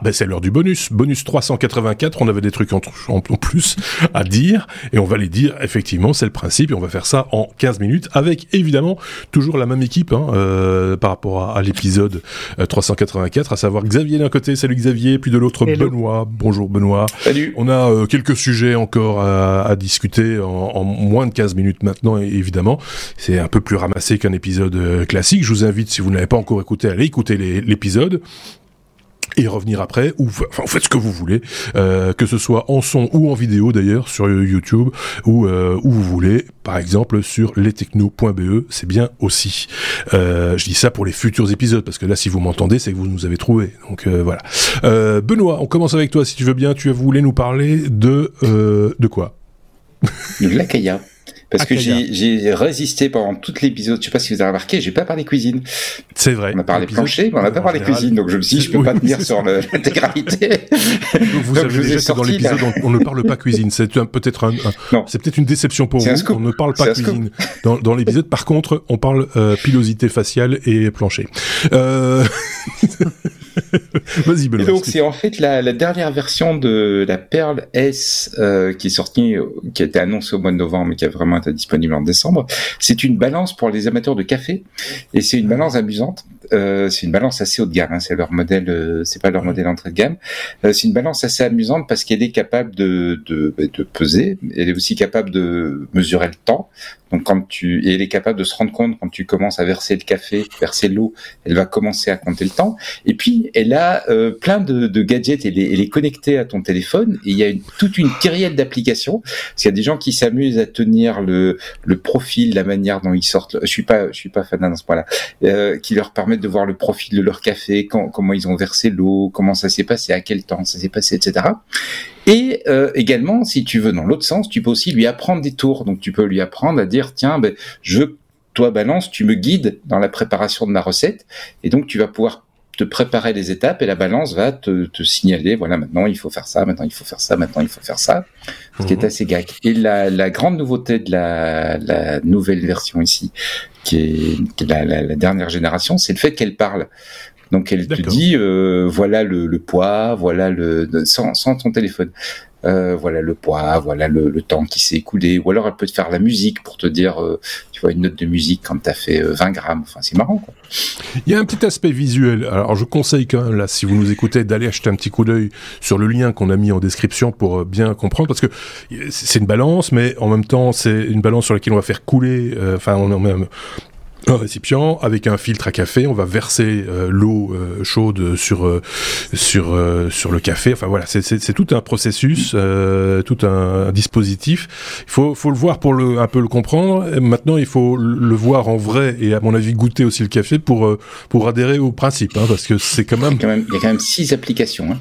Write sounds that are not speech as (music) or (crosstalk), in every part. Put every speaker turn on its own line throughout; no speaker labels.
Ah, ben c'est l'heure du bonus. Bonus 384, on avait des trucs en, en, plus à dire, et on va les dire, effectivement, c'est le principe, et on va faire ça en 15 minutes, avec évidemment toujours la même équipe hein, euh, par rapport à, l'épisode 384, euh, à savoir Xavier d'un côté, salut Xavier, puis de l'autre Benoît, bonjour Benoît.
Salut.
On a euh, quelques sujets encore à, à discuter en, en, moins de 15 minutes maintenant, évidemment. C'est un peu plus ramassé qu'un épisode euh, classique. Je vous invite, si vous n'avez pas encore écouté, à aller écouter l'épisode et revenir après, ou enfin faites ce que vous voulez, euh, que ce soit en son ou en vidéo d'ailleurs sur YouTube ou euh, où vous voulez, par exemple sur lestechno.be, c'est bien aussi. Euh, je dis ça pour les futurs épisodes parce que là, si vous m'entendez, c'est que vous nous avez trouvé. Donc euh, voilà. Euh, Benoît, on commence avec toi si tu veux bien. Tu voulais nous parler de euh, de quoi?
De l'Akaya. Parce que j'ai résisté pendant tout l'épisode. Je sais pas si vous avez remarqué, j'ai pas parlé cuisine.
C'est vrai.
On a parlé plancher, mais on n'a pas parlé cuisine. Donc je me suis dit, je peux pas tenir sur l'intégralité. (laughs)
Vous avez déjà sorti, dans l'épisode, on, on, ne parle pas cuisine. C'est peut-être un, c'est peut-être une déception pour vous. On ne parle pas cuisine dans, dans l'épisode. Par contre, on parle euh, pilosité faciale et plancher. Euh... (laughs) (laughs) Vas-y, Benoît.
donc c'est en fait la, la, dernière version de la Perle S euh, qui est sortie, qui a été annoncée au mois de novembre, mais qui a vraiment été disponible en décembre. C'est une balance pour les amateurs de café et c'est une balance amusante. Euh, c'est une balance assez haut de gamme. Hein, c'est leur modèle, euh, c'est pas leur modèle entrée de gamme. Euh, c'est une balance assez amusante parce qu'elle est capable de, de, de peser. Elle est aussi capable de mesurer le temps. Donc quand tu et elle est capable de se rendre compte quand tu commences à verser le café, verser l'eau, elle va commencer à compter le temps. Et puis elle a euh, plein de, de, gadgets, elle est, elle est connectée à ton téléphone et il y a une, toute une kyrielle d'applications. Parce qu'il y a des gens qui s'amusent à tenir le, le profil, la manière dont ils sortent. Je suis pas, je suis pas fan dans ce point-là, euh, qui leur de voir le profil de leur café, quand, comment ils ont versé l'eau, comment ça s'est passé, à quel temps ça s'est passé, etc. Et euh, également, si tu veux dans l'autre sens, tu peux aussi lui apprendre des tours. Donc tu peux lui apprendre à dire tiens, ben, je toi balance, tu me guides dans la préparation de ma recette, et donc tu vas pouvoir te préparer les étapes et la balance va te, te, signaler voilà maintenant il faut faire ça maintenant il faut faire ça maintenant il faut faire ça ce qui est mhm. assez gag et la, la grande nouveauté de la, la, nouvelle version ici qui est, qui est la, la, dernière génération c'est le fait qu'elle parle donc elle te dit euh, voilà le, le, poids, voilà le sans, sans ton téléphone. Euh, voilà le poids, voilà le, le temps qui s'est écoulé, ou alors elle peut te faire la musique pour te dire, euh, tu vois, une note de musique quand t'as fait 20 euh, grammes. Enfin, c'est marrant. Quoi.
Il y a un petit aspect visuel. Alors, je conseille quand même là, si vous nous écoutez, d'aller acheter un petit coup d'œil sur le lien qu'on a mis en description pour bien comprendre, parce que c'est une balance, mais en même temps, c'est une balance sur laquelle on va faire couler. Enfin, on, on, un récipient avec un filtre à café. On va verser euh, l'eau euh, chaude sur euh, sur sur le café. Enfin voilà, c'est tout un processus, tout un, dispositif. Il faut faut le voir pour le un peu le comprendre. Et maintenant, il faut le voir en vrai et à mon avis goûter aussi le café pour pour adhérer au principe, hein, parce que c'est quand même...
Il y, a quand même six applications. Hein.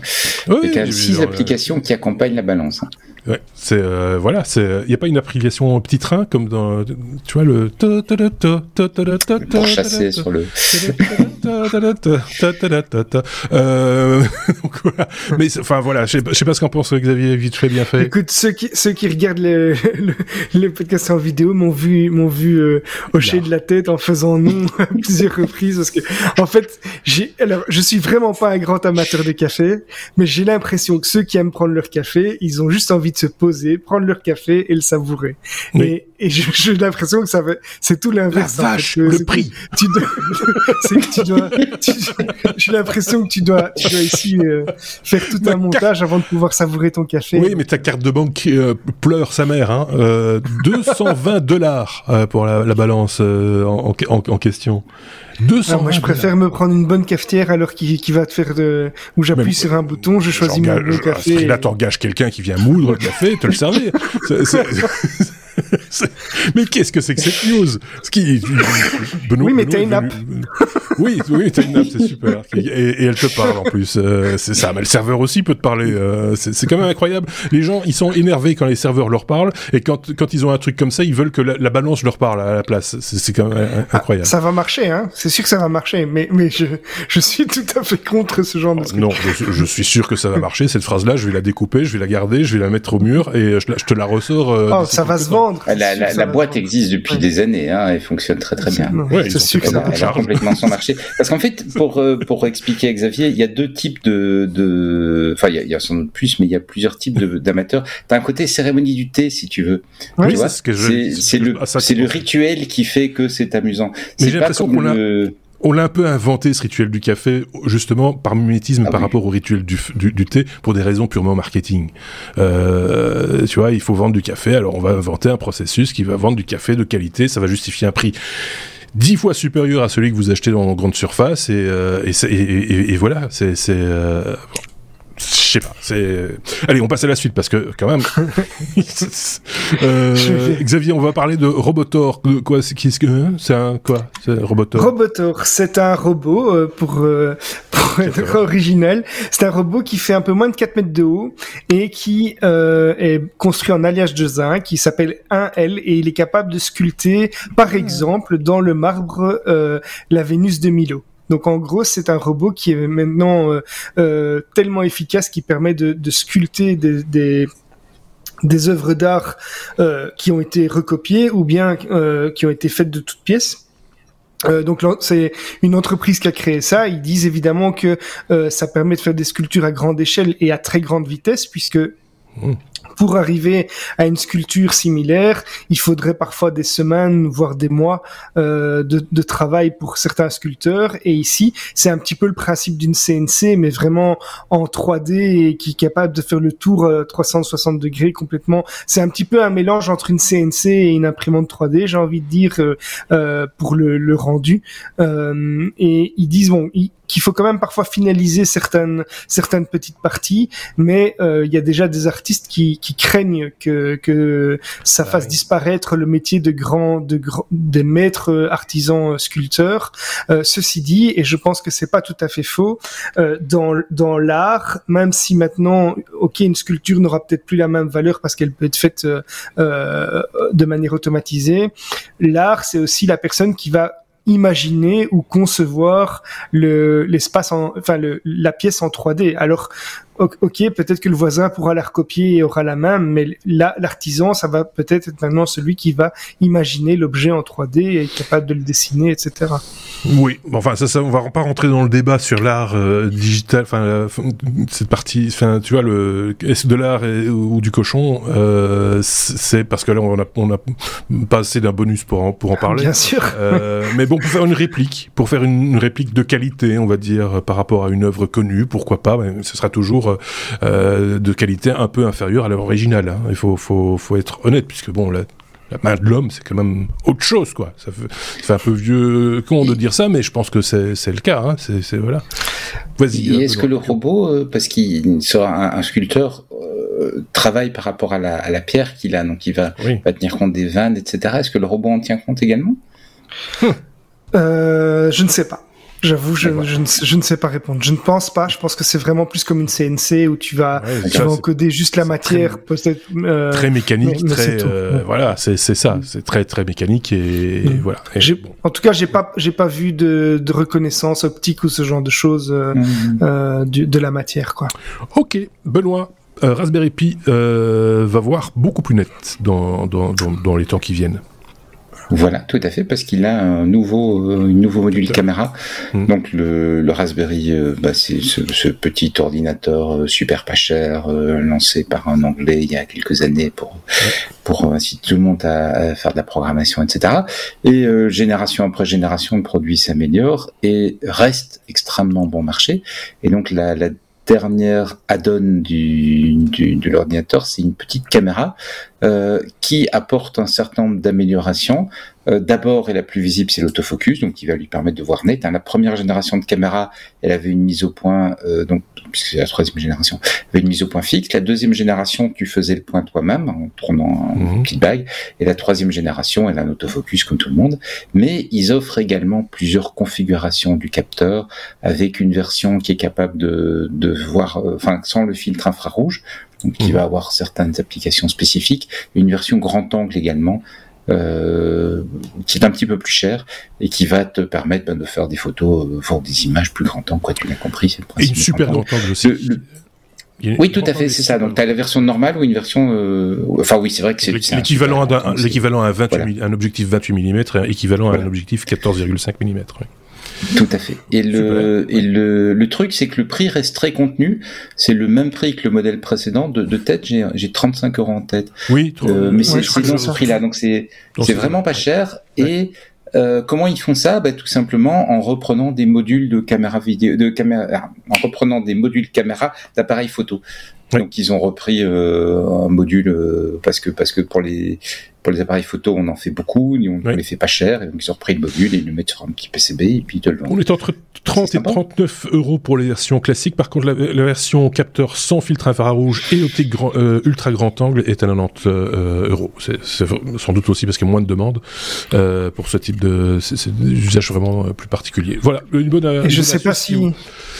il y a quand même six applications qui accompagnent la balance. Hein.
Ouais, c'est euh, voilà, c'est il n'y a pas une application petit train comme dans tu vois le
pour chasser sur le
euh, mais enfin voilà, je sais, sais pas ce qu'en pense Xavier, vite fait bien fait.
Écoute, ceux qui ceux qui regardent le, le, le podcast en vidéo m'ont vu m'ont vu euh, hocher de la tête en faisant non à plusieurs reprises parce que en fait, j'ai alors je suis vraiment pas un grand amateur de café, mais j'ai l'impression que ceux qui aiment prendre leur café, ils ont juste envie de se poser, prendre leur café et le savourer. Et, et j'ai l'impression que ça va, c'est tout l'inverse.
La vache, le prix. (laughs)
Tu dois, tu dois, j'ai l'impression que tu dois, tu dois ici euh, faire tout un montage avant de pouvoir savourer ton café.
Oui, mais ta carte de banque euh, pleure sa mère. Hein. Euh, 220 dollars euh, pour la, la balance en, en, en, question. 200
ah, moi, je préfère me prendre une bonne cafetière alors qui, qui va te faire de, où j'appuie sur un bouton, je choisis mon café.
Là, t'engages quelqu'un qui vient moudre le café, te le servir. (laughs) mais qu'est-ce que c'est que cette news? Ce qui
Benoît, Oui, mais t'as une app.
oui, oui, t'as une app, c'est super. Et, et, elle te parle en plus. Euh, c'est ça. Mais le serveur aussi peut te parler. Euh, c'est quand même incroyable. Les gens, ils sont énervés quand les serveurs leur parlent, et quand quand ils ont un truc comme ça, ils veulent que la, la balance leur parle à la place. C'est quand même incroyable.
ça va marcher, hein. C'est sûr que ça va marcher, mais mais je je suis tout à fait contre ce genre de truc.
Non, je, je, suis sûr que ça va marcher. Cette phrase-là, je vais la découper, je vais la garder, je vais la mettre au mur, et je, je te la ressors. Euh,
oh, ça va se vendre.
Elle la, boîte existe depuis des années, hein, elle fonctionne très très bien.
Ouais, c'est sûr que ça
elle a complètement son marché. Parce qu'en fait, pour euh, pour expliquer Xavier, il y a deux types de de, enfin il y a, y a sans doute plus, mais il y a plusieurs types d'amateurs. T'as un côté cérémonie du thé, si tu veux.
Oui, c'est
c'est le ah, c'est le rituel qui fait que c'est amusant.
Mais j'ai l'impression qu'on a on l'a un peu inventé ce rituel du café, justement par mimétisme ah par rapport au rituel du, du, thé, pour des raisons purement marketing. Euh, tu vois, il faut vendre du café, alors on va inventer un processus qui va vendre du café de qualité, ça va justifier un prix dix fois supérieur à celui que vous achetez dans grande surface et, euh, et, et, et, voilà c'est euh, je sais pas. C'est. Allez, on passe à la suite parce que quand même. (laughs) euh, Xavier, on va parler de Robotor. Quoi C'est ce que c'est un quoi C'est Robotor?
Robotor, c'est un robot euh, pour, euh, (laughs) pour être original. C'est un robot qui fait un peu moins de 4 mètres de haut et qui euh, est construit en alliage de zinc, qui s'appelle 1L et il est capable de sculpter, par exemple, dans le marbre la Vénus de Milo. Donc en gros, c'est un robot qui est maintenant euh, euh, tellement efficace qu'il permet de, sculpter des, œuvres d'art euh, qui ont été recopiées ou bien qui ont été faites de toutes pièces. Donc c'est une entreprise qui a créé ça. Ils disent évidemment que ça permet de faire des sculptures à grande échelle et à très grande vitesse, puisque mmh pour arriver à une sculpture similaire, il faudrait parfois des semaines, voire des mois euh, de, de, travail pour certains sculpteurs. Et ici, c'est un petit peu le principe d'une CNC, mais vraiment en 3D et qui est capable de faire le tour euh, 360 degrés complètement. C'est un petit peu un mélange entre une CNC et une imprimante 3D, j'ai envie de dire, euh, euh pour le, le rendu. Euh, et ils disent, bon, qu'il faut quand même parfois finaliser certaines certaines petites parties, mais euh, il y a déjà des artistes qui, qui craignent que que ça ah fasse disparaître le métier de grand de des maîtres artisans sculpteurs. Euh, ceci dit, et je pense que c'est pas tout à fait faux, euh, dans dans l'art, même si maintenant, ok, une sculpture n'aura peut-être plus la même valeur parce qu'elle peut être faite euh, de manière automatisée, l'art c'est aussi la personne qui va imaginer ou concevoir le l'espace en enfin le, la pièce en 3D alors ok, peut-être que le voisin pourra la recopier et aura la même, mais là, l'artisan, ça va peut-être être maintenant celui qui va imaginer l'objet en 3D et être capable de le dessiner, etc.
Oui, enfin ça, ça on va pas rentrer dans le débat sur l'art euh, digital, enfin cette partie, enfin tu vois le est-ce de l'art ou du cochon, euh, c'est parce que là on a on a pas assez d'un bonus pour en pour en parler.
Bien sûr.
Euh, mais bon, pour faire une réplique, pour faire une, réplique de qualité, on va dire par rapport à une œuvre connue, pourquoi pas, mais ce sera toujours euh, de qualité un peu inférieure à l'original. Hein. Il faut, faut, faut être honnête, puisque bon, la, la main de l'homme, c'est quand même autre chose, quoi. Ça fait, un peu vieux con de dire ça, mais je pense que c'est le cas. Hein. C'est voilà.
Vas-y. Est-ce que le robot, euh, parce qu'il sera un, sculpteur, euh, travaille par rapport à la, pierre qu'il a, donc il va, va, tenir compte des vannes, etc. Est-ce que le robot en tient compte également?
Je ne sais pas. J'avoue, je, je, ne, je, ne sais pas répondre. Je ne pense pas. Je pense que c'est vraiment plus comme une CNC où tu vas, tu vas encoder juste la matière, peut-être.
Euh, très mécanique, très. Euh, voilà, c'est ça. Mm. C'est très très mécanique et, mm. voilà.
En tout cas, j'ai pas j'ai pas vu de, de, reconnaissance optique ou ce genre de choses euh, mm. euh de la matière, quoi.
Ok, Benoît. Raspberry Pi va voir beaucoup plus net dans, dans, dans, dans les temps qui viennent.
Voilà, tout à fait, parce qu'il a un nouveau, euh, nouveau module caméra. Mmh. Donc le, le Raspberry, euh, bah, c'est ce, ce, petit ordinateur euh, super pas cher, lancé par un Anglais il y a quelques années pour pour inciter tout le monde à, faire de la programmation, etc. Et génération après génération, le produit s'améliore et reste extrêmement bon marché. Et donc la, la dernière add-on du, de l'ordinateur, c'est une petite caméra euh, qui apporte un certain nombre d'améliorations. Euh, D'abord, et la plus visible, c'est l'autofocus, donc qui va lui permettre de voir net. Hein. La première génération de caméra, elle avait une mise au point, euh, donc puisque c'est la troisième génération, avait une mise au point fixe. La deuxième génération, tu faisais le point toi-même en tournant une mhm. petite bague. Et la troisième génération, elle a un autofocus comme tout le monde. Mais ils offrent également plusieurs configurations du capteur avec une version qui est capable de, de voir, euh, enfin sans le filtre infrarouge, donc qui mhm. va avoir certaines applications spécifiques, une version grand angle également, euh, qui est un petit peu plus cher et qui va te permettre ben, de faire des photos, euh, des images plus grand angle, quoi, tu l'as compris, c'est
le principe. Et une super grand angle aussi.
Oui, tout à fait, c'est ça. Donc, tu as la version normale ou une version. Euh... Enfin, oui, c'est vrai que c'est.
L'équivalent à un, 28 un objectif 28 mm, équivalent à un objectif 14,5 mm.
Tout à fait. Et le, et le, le truc, c'est que le prix reste très contenu. C'est le même prix que le modèle précédent. De, de tête, j'ai, j'ai 35 euros en tête.
Oui,
euh, mais c'est, c'est dans ce prix-là. Donc c'est, c'est vraiment pas cher. Et euh, comment ils font ça? Bah, Tout simplement en reprenant des modules de caméra vidéo, de caméra, en reprenant des modules caméra d'appareils photo. Donc ils ont repris euh, un module euh, parce que parce que pour les pour les appareils photo on en fait beaucoup, on, les fait pas cher et donc ils ont repris le module et ils le mettent sur un petit PCB et puis ils te le vendent.
On est entre 30 et 39 euros pour les versions classiques. Par contre la, version capteur sans filtre infrarouge et optique grand, euh, ultra grand angle est à 90 euh, euros. C'est sans doute aussi parce qu'il y a moins de demandes euh, pour ce type de c'est usage vraiment plus particulier. Voilà une bonne.
Et je sais pas si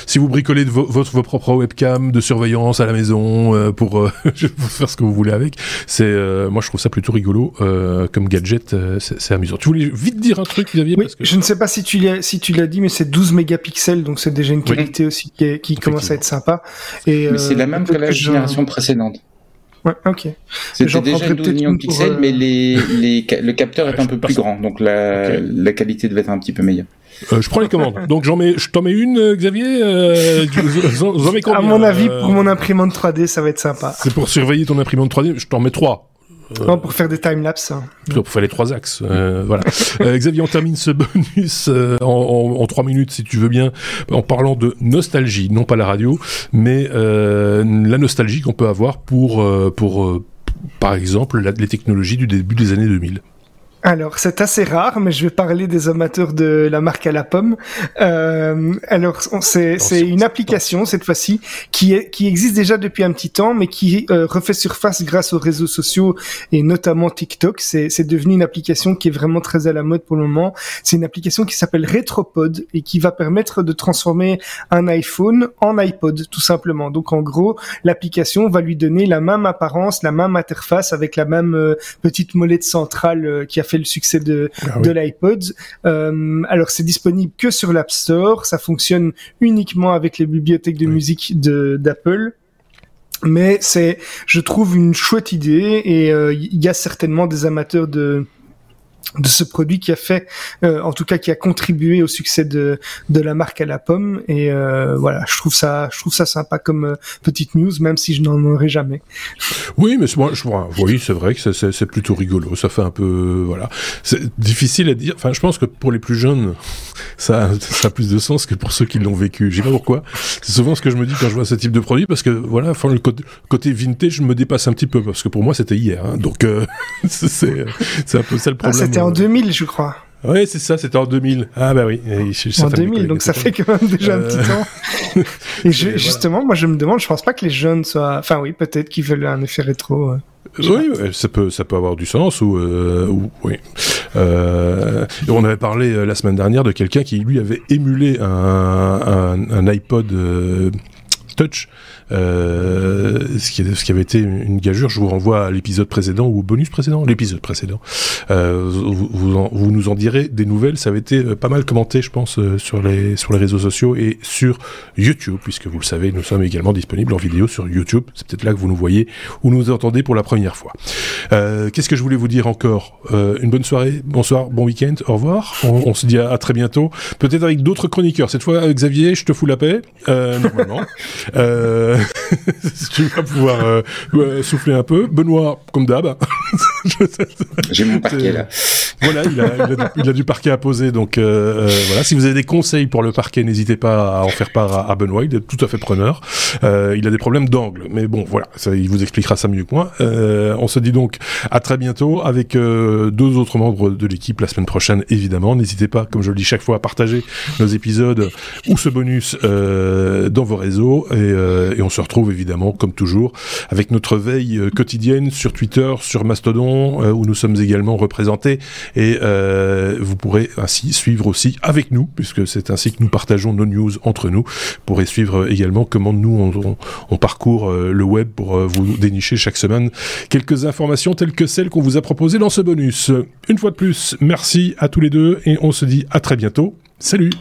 si vous bricolez de vos, vos propres webcams de surveillance à la maison euh, pour, euh, (laughs) faire ce que vous voulez avec, c'est euh, moi je trouve ça plutôt rigolo comme gadget, c'est amusant. Tu voulais vite dire un truc, Xavier
oui, Je ne sais pas si tu l'as si tu l'as dit, mais c'est 12 mégapixels, donc c'est déjà une qualité aussi qui, qui commence à être sympa.
Et mais c'est la même que la génération précédente.
Ouais, ok.
C'était déjà une 12 millions de pixels, mais les, les, le capteur est un peu plus grand, donc la, la qualité devait être un petit peu meilleure.
Euh, je prends les commandes. (laughs) Donc j'en mets, je t'en mets une, euh, Xavier. Euh,
j'en mets combien À mon avis, pour mon imprimante 3D, ça va être sympa.
C'est pour surveiller ton imprimante 3D. Je t'en mets trois.
Non, pour faire des timelapses. Hein.
Pour faire les trois axes. voilà. Xavier, on termine ce (laughs) bonus en, trois minutes, si tu veux bien, en parlant de nostalgie, non pas la radio, mais la nostalgie qu'on peut avoir pour, pour par exemple, les technologies du début des années 2000.
Alors, c'est assez rare, mais je vais parler des amateurs de la marque à la pomme. Euh, alors, c'est une application cette fois-ci qui est qui existe déjà depuis un petit temps, mais qui euh, refait surface grâce aux réseaux sociaux et notamment TikTok. C'est devenu une application qui est vraiment très à la mode pour le moment. C'est une application qui s'appelle Retropod et qui va permettre de transformer un iPhone en iPod, tout simplement. Donc, en gros, l'application va lui donner la même apparence, la même interface avec la même euh, petite molette centrale euh, qui a fait le succès de, ah de l'iPod. Euh, alors c'est disponible que sur l'App Store, ça fonctionne uniquement avec les bibliothèques de musique d'Apple. Mais c'est, je trouve, une chouette idée et euh, il y a certainement des amateurs de de ce produit qui a fait, euh, en tout cas qui a contribué au succès de, de la marque à la pomme. Et euh, voilà, je trouve ça, je trouve ça sympa comme euh, petite news, même si je n'en aurai jamais.
Oui, mais moi, je, oui, c'est vrai que c'est plutôt rigolo. Ça fait un peu, voilà, c'est difficile à dire. Enfin, je pense que pour les plus jeunes, ça, ça a plus de sens que pour ceux qui l'ont vécu. Je sais pas pourquoi. C'est souvent ce que je me dis quand je vois ce type de produit, parce que voilà, enfin, le côté, côté vintage me dépasse un petit peu, parce que pour moi, c'était hier. Hein, donc, (laughs) c'est un peu ça le problème.
C'était en 2000, je crois.
Oui, c'est ça, c'était en 2000. Ah bah oui.
en 2000, donc ça fait quand même déjà un petit temps. (laughs) Et, justement, moi je me demande, je pense pas que les jeunes soient... Enfin oui, peut-être qu'ils veulent un effet rétro.
Oui, ça peut, ça peut avoir du sens. Ou, euh, oui. Euh, on avait parlé la semaine dernière de quelqu'un qui lui avait émulé un, un, un iPod Touch euh, ce, qui, ce qui avait été une gageure. Je vous renvoie à l'épisode précédent ou au bonus précédent, l'épisode précédent. Euh, vous, vous, nous en direz des nouvelles. Ça avait été euh, pas mal commenté, je pense, euh, sur les sur les réseaux sociaux et sur YouTube, puisque vous le savez, nous sommes également disponibles en vidéo sur YouTube. C'est peut-être là que vous nous voyez ou nous entendez pour la première fois. Euh, Qu'est-ce que je voulais vous dire encore? Une bonne soirée, bonsoir, bon week-end, au revoir. On, on se dit à, très bientôt. Peut-être avec d'autres chroniqueurs. Cette fois, Xavier, je te fous la paix, normalement. (laughs) (laughs) euh, tu vas pouvoir euh, souffler un peu. Benoît, comme d'hab. (laughs)
J'ai mon parquet là.
Voilà, il a, il, a du, parquet à poser. Donc euh, euh, voilà, si vous avez des conseils pour le parquet, n'hésitez pas à en faire part à, Benoît. Il est tout à fait preneur. il a des problèmes d'angle, mais bon, voilà, ça, il vous expliquera ça mieux que moi. on se dit donc à très bientôt avec deux autres membres de l'équipe la semaine prochaine, évidemment. N'hésitez pas, comme je le dis chaque fois, à partager nos épisodes ou ce bonus dans vos réseaux et, et on on se retrouve évidemment, comme toujours, avec notre veille euh, quotidienne sur Twitter, sur Mastodon, euh, où nous sommes également représentés. Et euh, vous pourrez ainsi suivre aussi avec nous, puisque c'est ainsi que nous partageons nos news entre nous. Vous pourrez suivre également comment nous, on, parcourt le web pour vous dénicher chaque semaine quelques informations telles que celles qu'on vous a proposées dans ce bonus. Une fois de plus, merci à tous les deux et on se dit à très bientôt. Salut